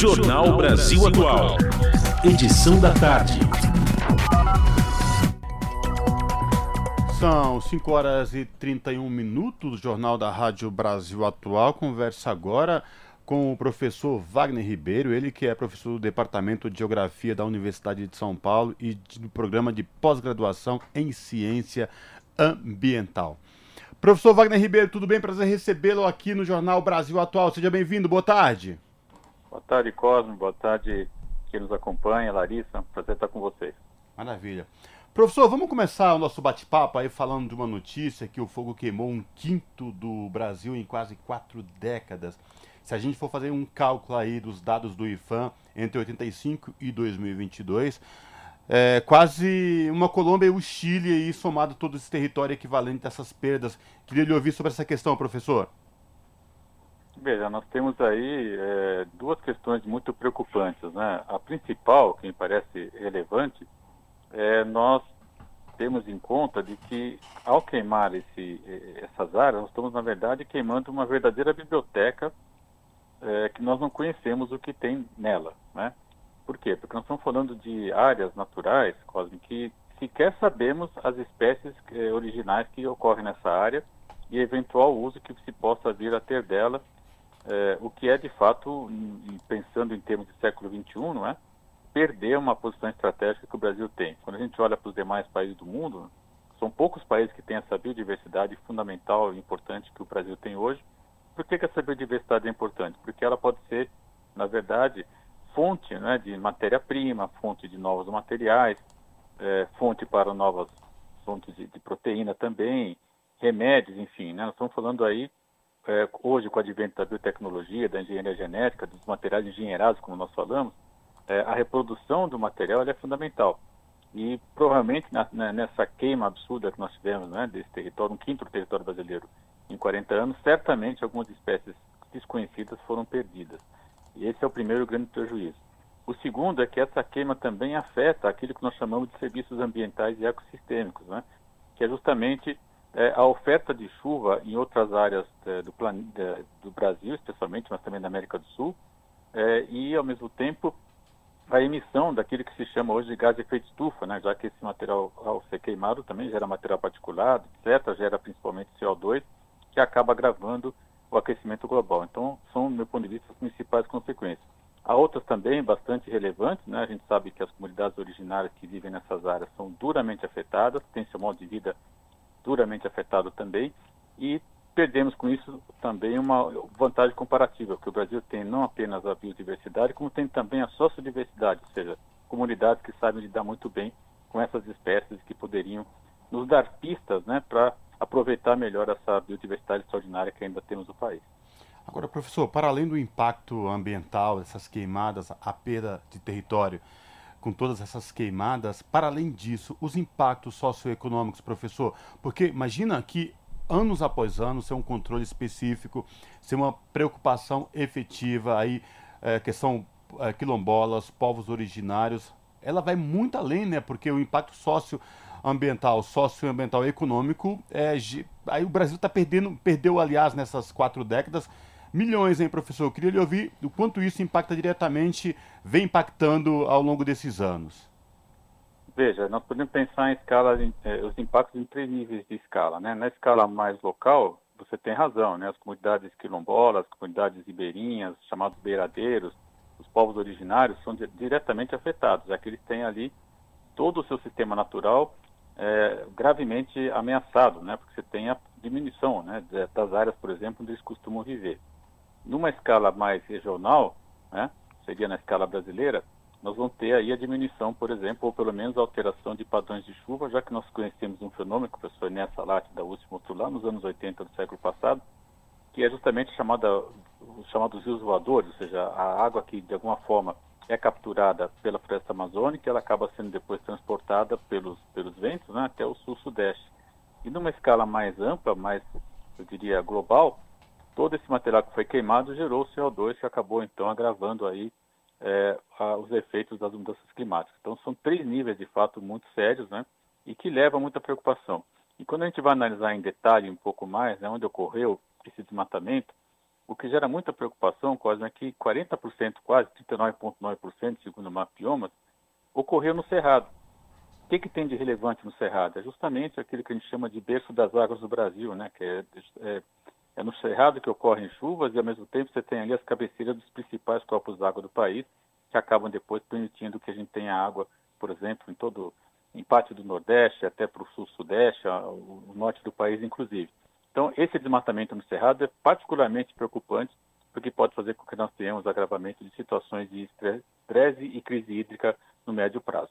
Jornal Brasil Atual. Edição da tarde. São 5 horas e 31 minutos, Jornal da Rádio Brasil Atual. Conversa agora com o professor Wagner Ribeiro, ele que é professor do Departamento de Geografia da Universidade de São Paulo e do programa de pós-graduação em Ciência Ambiental. Professor Wagner Ribeiro, tudo bem? Prazer recebê-lo aqui no Jornal Brasil Atual. Seja bem-vindo, boa tarde. Boa tarde, Cosmo. Boa tarde, quem nos acompanha, Larissa. Prazer estar com vocês. Maravilha. Professor, vamos começar o nosso bate-papo aí falando de uma notícia que o fogo queimou um quinto do Brasil em quase quatro décadas. Se a gente for fazer um cálculo aí dos dados do IFAM entre 85 e 2022, é quase uma Colômbia e o Chile aí somado todo esse território equivalente a essas perdas. Queria lhe ouvir sobre essa questão, professor. Veja, nós temos aí é, duas questões muito preocupantes, né? A principal, que me parece relevante, é, nós temos em conta de que ao queimar esse, essas áreas, nós estamos, na verdade, queimando uma verdadeira biblioteca é, que nós não conhecemos o que tem nela. Né? Por quê? Porque nós estamos falando de áreas naturais, Cosme, que sequer sabemos as espécies é, originais que ocorrem nessa área e eventual uso que se possa vir a ter dela, é, o que é de fato, pensando em termos de século XXI, não é? perder uma posição estratégica que o Brasil tem. Quando a gente olha para os demais países do mundo, são poucos países que têm essa biodiversidade fundamental e importante que o Brasil tem hoje. Por que, que essa biodiversidade é importante? Porque ela pode ser, na verdade, fonte né, de matéria-prima, fonte de novos materiais, é, fonte para novas fontes de, de, proteína também, remédios, enfim. Né? Nós estamos falando aí, é, hoje, com o advento da biotecnologia, da engenharia genética, dos materiais engenheirados, como nós falamos, é, a reprodução do material é fundamental. E provavelmente na, na, nessa queima absurda que nós tivemos né, desse território, um quinto do território brasileiro em 40 anos, certamente algumas espécies desconhecidas foram perdidas. E esse é o primeiro grande prejuízo. O segundo é que essa queima também afeta aquilo que nós chamamos de serviços ambientais e ecossistêmicos, né? que é justamente é, a oferta de chuva em outras áreas é, do, do, Brasil, especialmente, mas também da América do Sul, é, e, ao mesmo tempo, a emissão daquilo que se chama hoje de gás de efeito estufa, né? já que esse material, ao ser queimado, também gera material particulado, etc., gera principalmente CO2, que acaba agravando o aquecimento global. Então, são, do meu ponto de vista, as principais consequências. Há outras também bastante relevantes, né? a gente sabe que as comunidades originárias que vivem nessas áreas são duramente afetadas, têm seu modo de vida duramente afetado também, e perdemos com isso também uma vantagem comparativa, que o Brasil tem não apenas a biodiversidade, como tem também a sociodiversidade, ou seja, comunidades que sabem lidar muito bem com essas espécies que poderiam nos dar pistas né, para aproveitar melhor essa biodiversidade extraordinária que ainda temos no país. Agora, professor, para além do impacto ambiental, essas queimadas, a perda de território, com todas essas queimadas, para além disso, os impactos socioeconômicos, professor, porque imagina que anos após anos, ser um controle específico, ser uma preocupação efetiva aí, é, questão é, quilombolas, povos originários, ela vai muito além, né? Porque o impacto socioambiental, socioambiental e econômico, é, aí o Brasil está perdendo, perdeu, aliás, nessas quatro décadas, milhões, hein, professor? Eu queria lhe ouvir o quanto isso impacta diretamente, vem impactando ao longo desses anos. Veja, nós podemos pensar em escala, eh, os impactos em três níveis de escala, né? Na escala mais local, você tem razão, né? As comunidades quilombolas, as comunidades ribeirinhas, chamados beiradeiros, os povos originários são di diretamente afetados, já que eles têm ali todo o seu sistema natural é, gravemente ameaçado, né? Porque você tem a diminuição, né? Das áreas, por exemplo, onde eles costumam viver. Numa escala mais regional, né? Seria na escala brasileira, nós vamos ter aí a diminuição, por exemplo, ou pelo menos a alteração de padrões de chuva, já que nós conhecemos um fenômeno que o professor Inés Salati da USP mostrou lá nos anos 80 do século passado, que é justamente chamada, os chamados rios voadores, ou seja, a água que de alguma forma é capturada pela floresta amazônica, ela acaba sendo depois transportada pelos, pelos ventos né, até o sul-sudeste. E numa escala mais ampla, mais, eu diria, global, todo esse material que foi queimado gerou CO2 que acabou então agravando aí é, a, os efeitos das mudanças climáticas. Então, são três níveis de fato muito sérios, né, e que levam a muita preocupação. E quando a gente vai analisar em detalhe um pouco mais, né, onde ocorreu esse desmatamento, o que gera muita preocupação, quase, é que 40%, quase 39,9%, segundo o Mapiomas, ocorreu no Cerrado. O que, que tem de relevante no Cerrado? É justamente aquilo que a gente chama de berço das águas do Brasil, né? que é, é, é no Cerrado que ocorrem chuvas e, ao mesmo tempo, você tem ali as cabeceiras dos principais corpos d'água do país, que acabam depois permitindo que a gente tenha água, por exemplo, em todo em parte do Nordeste, até para o Sul-Sudeste, o norte do país, inclusive. Então, esse desmatamento no Cerrado é particularmente preocupante, porque pode fazer com que nós tenhamos agravamento de situações de estresse e crise hídrica no médio prazo.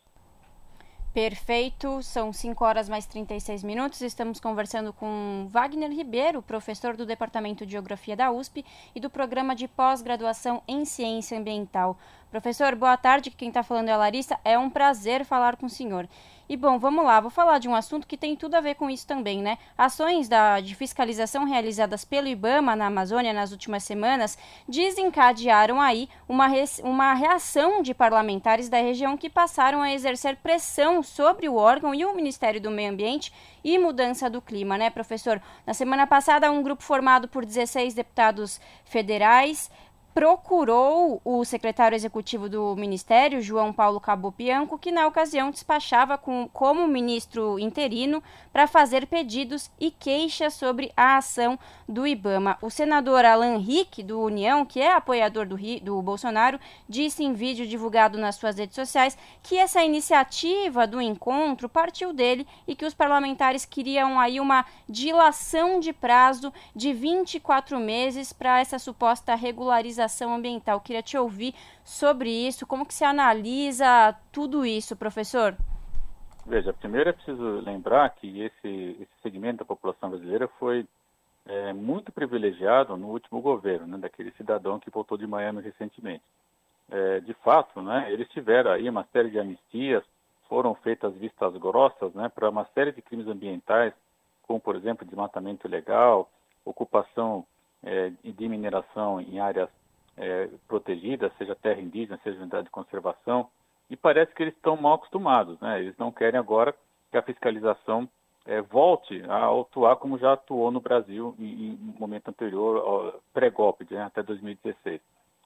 Perfeito, são 5 horas mais 36 minutos. Estamos conversando com Wagner Ribeiro, professor do Departamento de Geografia da USP e do Programa de Pós-Graduação em Ciência Ambiental. Professor, boa tarde. Quem está falando é a Larissa. É um prazer falar com o senhor. E bom, vamos lá, vou falar de um assunto que tem tudo a ver com isso também, né? Ações da, de fiscalização realizadas pelo IBAMA na Amazônia nas últimas semanas desencadearam aí uma, uma reação de parlamentares da região que passaram a exercer pressão sobre o órgão e o Ministério do Meio Ambiente e Mudança do Clima, né, professor? Na semana passada, um grupo formado por 16 deputados federais procurou o secretário executivo do Ministério, João Paulo Cabo Bianco, que na ocasião despachava com, como ministro interino para fazer pedidos e queixas sobre a ação do IBAMA. O senador Alan Rick, do União, que é apoiador do, do Bolsonaro, disse em vídeo divulgado nas suas redes sociais que essa iniciativa do encontro partiu dele e que os parlamentares queriam aí uma dilação de prazo de 24 meses para essa suposta regularização fiscalização ambiental. Queria te ouvir sobre isso, como que se analisa tudo isso, professor? Veja, primeiro é preciso lembrar que esse, esse segmento da população brasileira foi é, muito privilegiado no último governo, né, daquele cidadão que voltou de Miami recentemente. É, de fato, né, eles tiveram aí uma série de anistias, foram feitas vistas grossas né, para uma série de crimes ambientais, como, por exemplo, desmatamento ilegal, ocupação é, de mineração em áreas é, protegida, seja terra indígena, seja unidade de conservação, e parece que eles estão mal acostumados, né? Eles não querem agora que a fiscalização é, volte a atuar como já atuou no Brasil em, em momento anterior, pré-golpe, né, até 2016.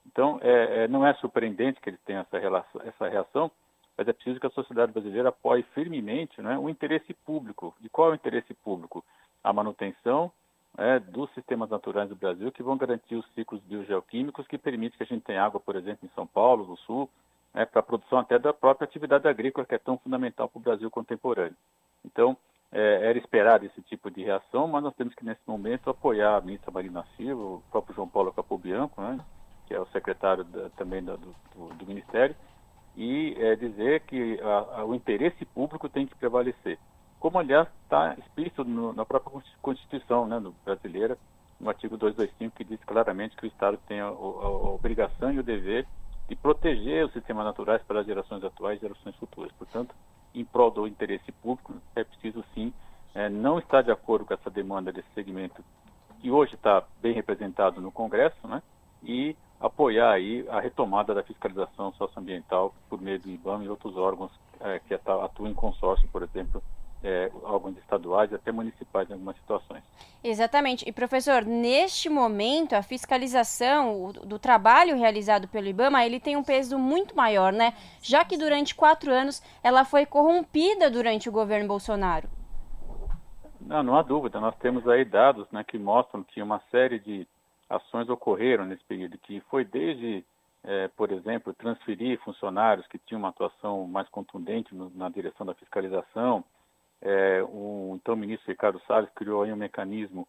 Então, é, é, não é surpreendente que eles tenham essa, relação, essa reação, mas é preciso que a sociedade brasileira apoie firmemente né, o interesse público. E qual é o interesse público? A manutenção é, dos sistemas naturais do Brasil que vão garantir os ciclos biogeoquímicos que permitem que a gente tenha água, por exemplo, em São Paulo, no Sul, né, para a produção até da própria atividade agrícola que é tão fundamental para o Brasil contemporâneo. Então, é, era esperado esse tipo de reação, mas nós temos que, nesse momento, apoiar a ministra Marina Silva, o próprio João Paulo Capobianco, né, que é o secretário da, também do, do, do, Ministério, e é, dizer que a, a, o interesse público tem que prevalecer como aliás está explícito no, na própria Constituição né, brasileira, no artigo 225, que diz claramente que o Estado tem a, a, a obrigação e o dever de proteger os sistemas naturais para as gerações atuais e gerações futuras. Portanto, em prol do interesse público, é preciso sim é, não estar de acordo com essa demanda desse segmento que hoje está bem representado no Congresso, né, e apoiar aí a retomada da fiscalização socioambiental por meio do IBAMA e outros órgãos é, que atuam em consórcio, por exemplo, é, órgãos estaduais e até municipais em algumas situações. Exatamente. E, professor, neste momento, a fiscalização do trabalho realizado pelo IBAMA, ele tem um peso muito maior, né? Já que durante quatro anos ela foi corrompida durante o governo Bolsonaro. Não, não há dúvida. Nós temos aí dados né, que mostram que uma série de ações ocorreram nesse período, que foi desde, é, por exemplo, transferir funcionários que tinham uma atuação mais contundente no, na direção da fiscalização, é, o então ministro Ricardo Salles criou aí um mecanismo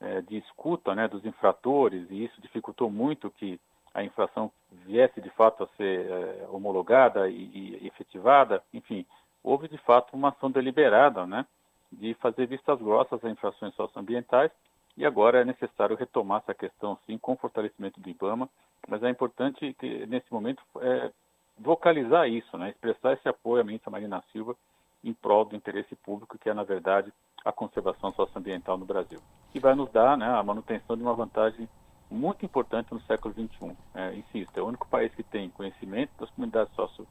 é, de escuta né, dos infratores e isso dificultou muito que a infração viesse de fato a ser é, homologada e, e, efetivada. Enfim, houve de fato uma ação deliberada né, de fazer vistas grossas a infrações socioambientais e agora é necessário retomar essa questão sim com o fortalecimento do IBAMA, mas é importante que nesse momento é, vocalizar isso, né, expressar esse apoio à ministra Marina Silva em prol do interesse público, que é, na verdade, a conservação socioambiental no Brasil. Que vai nos dar né, a manutenção de uma vantagem muito importante no século XXI. É, insisto, é o único país que tem conhecimento das comunidades socio,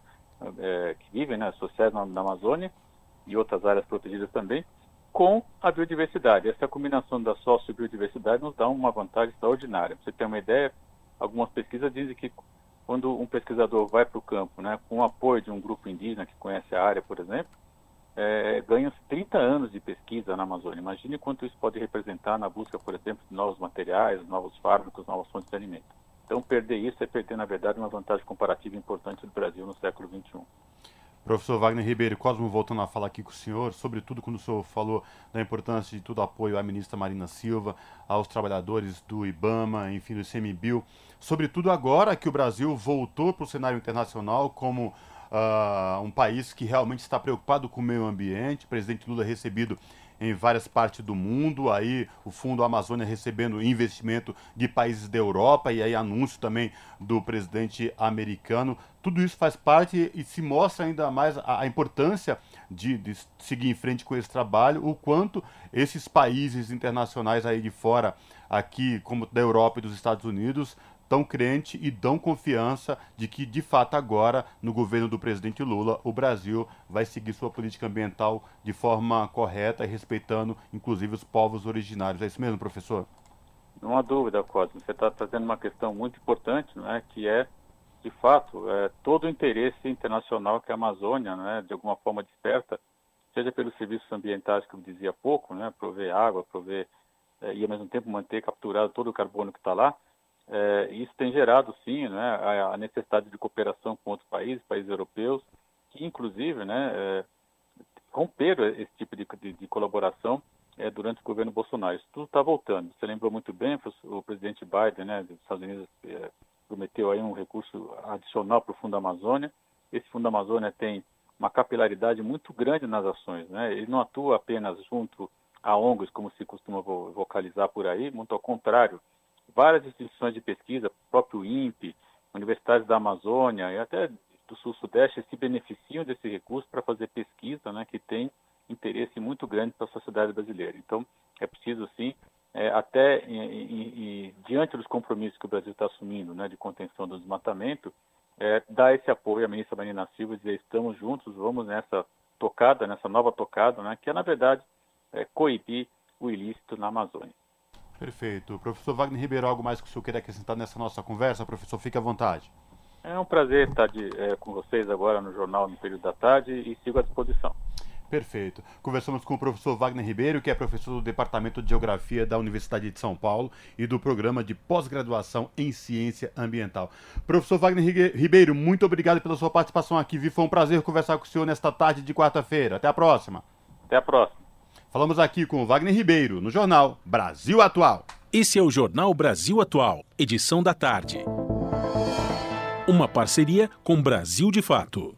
é, que vivem, né, sociais na, na, Amazônia e outras áreas protegidas também, com a biodiversidade. Essa combinação da sócio-biodiversidade nos dá uma vantagem extraordinária. Você ter uma ideia, algumas pesquisas dizem que quando um pesquisador vai para o campo, né, com o apoio de um grupo indígena que conhece a área, por exemplo, é, ganha 30 anos de pesquisa na Amazônia. Imagine quanto isso pode representar na busca, por exemplo, de novos materiais, novos fármacos, novas fontes de alimento. Então, perder isso é perder, na verdade, uma vantagem comparativa importante do Brasil no século XXI. Professor Wagner Ribeiro, Cosmo voltando a falar aqui com o senhor, sobretudo quando o senhor falou da importância de todo apoio à ministra Marina Silva, aos trabalhadores do IBAMA, enfim, do ICMBio, sobretudo agora que o Brasil voltou para o cenário internacional como uh, um país que realmente está preocupado com o meio ambiente, o presidente Lula é recebido em várias partes do mundo, aí o Fundo Amazônia recebendo investimento de países da Europa. E aí anúncio também do presidente americano. Tudo isso faz parte e se mostra ainda mais a, a importância de, de, seguir em frente com esse trabalho, o quanto esses países internacionais aí de fora, aqui como da Europa e dos Estados Unidos, tão crente e dão confiança de que, de fato, agora, no governo do presidente Lula, o Brasil vai seguir sua política ambiental de forma correta e respeitando, inclusive, os povos originários. É isso mesmo, professor? Não há dúvida, Cosmo. Você está trazendo uma questão muito importante, não é? que é, de fato, é, todo o interesse internacional que a Amazônia, né, de alguma forma, desperta, seja pelos serviços ambientais, que eu dizia há pouco, né, prover água, prover é, e, ao mesmo tempo, manter capturado todo o carbono que está lá, é, isso tem gerado, sim, né, a, necessidade de cooperação com outros países, países europeus, que, inclusive, né, é, romperam esse tipo de, de, de colaboração é, durante o governo Bolsonaro. Isso tudo está voltando. Você lembrou muito bem, o presidente Biden, né, dos Estados Unidos, é, prometeu aí um recurso adicional para o Fundo Amazônia. Esse Fundo Amazônia tem uma capilaridade muito grande nas ações. Né? Ele não atua apenas junto a ONGs, como se costuma vocalizar por aí, muito ao contrário, várias instituições de pesquisa, próprio INPE, universidades da Amazônia e até do Sul-Sudeste se beneficiam desse recurso para fazer pesquisa, né, que tem interesse muito grande para a sociedade brasileira. Então, é preciso, sim, é, até diante dos compromissos que o Brasil está assumindo, né, de contenção do desmatamento, é, dar esse apoio à ministra Marina Silva e dizer estamos juntos, vamos nessa tocada, nessa nova tocada, né, que é, na verdade, é, coibir o ilícito na Amazônia. Perfeito. Professor Wagner Ribeiro, algo mais que o senhor queira acrescentar nessa nossa conversa? Professor, fique à vontade. É um prazer estar de, é, com vocês agora no jornal no período da tarde e sigo à disposição. Perfeito. Conversamos com o professor Wagner Ribeiro, que é professor do Departamento de Geografia da Universidade de São Paulo e do programa de pós-graduação em Ciência Ambiental. Professor Wagner Ribeiro, muito obrigado pela sua participação aqui. Foi um prazer conversar com o senhor nesta tarde de quarta-feira. Até a próxima. Até a próxima. Falamos aqui com Wagner Ribeiro, no jornal Brasil Atual. Esse é o Jornal Brasil Atual, edição da tarde. Uma parceria com Brasil de Fato.